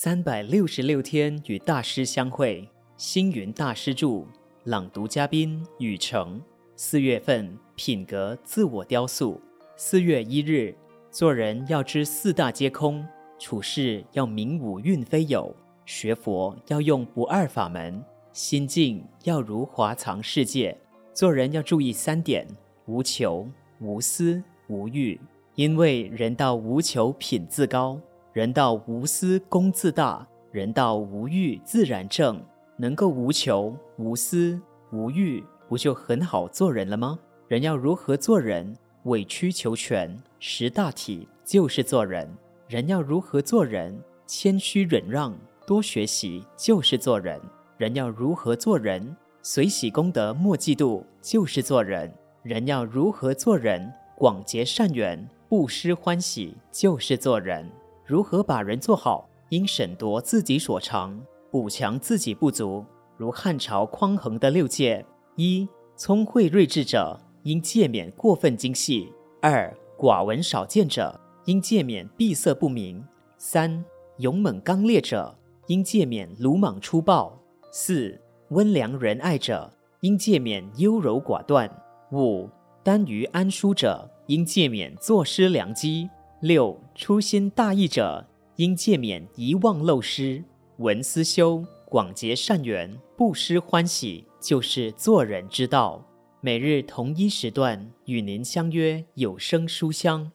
三百六十六天与大师相会，星云大师著，朗读嘉宾雨成。四月份品格自我雕塑。四月一日，做人要知四大皆空，处事要明五蕴非有，学佛要用不二法门，心境要如华藏世界。做人要注意三点：无求、无私、无欲。因为人道无求品自高，人道无私功自大，人道无欲自然正。能够无求、无私、无欲，不就很好做人了吗？人要如何做人？委曲求全，识大体就是做人。人要如何做人？谦虚忍让，多学习就是做人。人要如何做人？随喜功德，莫嫉妒就是做人。人要如何做人？广结善缘。布施欢喜就是做人，如何把人做好？应审夺自己所长，补强自己不足。如汉朝匡衡的六戒：一、聪慧睿智者应戒免过分精细；二、寡闻少见者应戒免闭塞不明；三、勇猛刚烈者应戒免鲁莽粗暴；四、温良仁爱者应戒免优柔寡断；五、耽于安舒者。应戒免坐失良机。六、粗心大意者，应戒免遗忘漏失。闻思修，广结善缘，不失欢喜，就是做人之道。每日同一时段与您相约有声书香。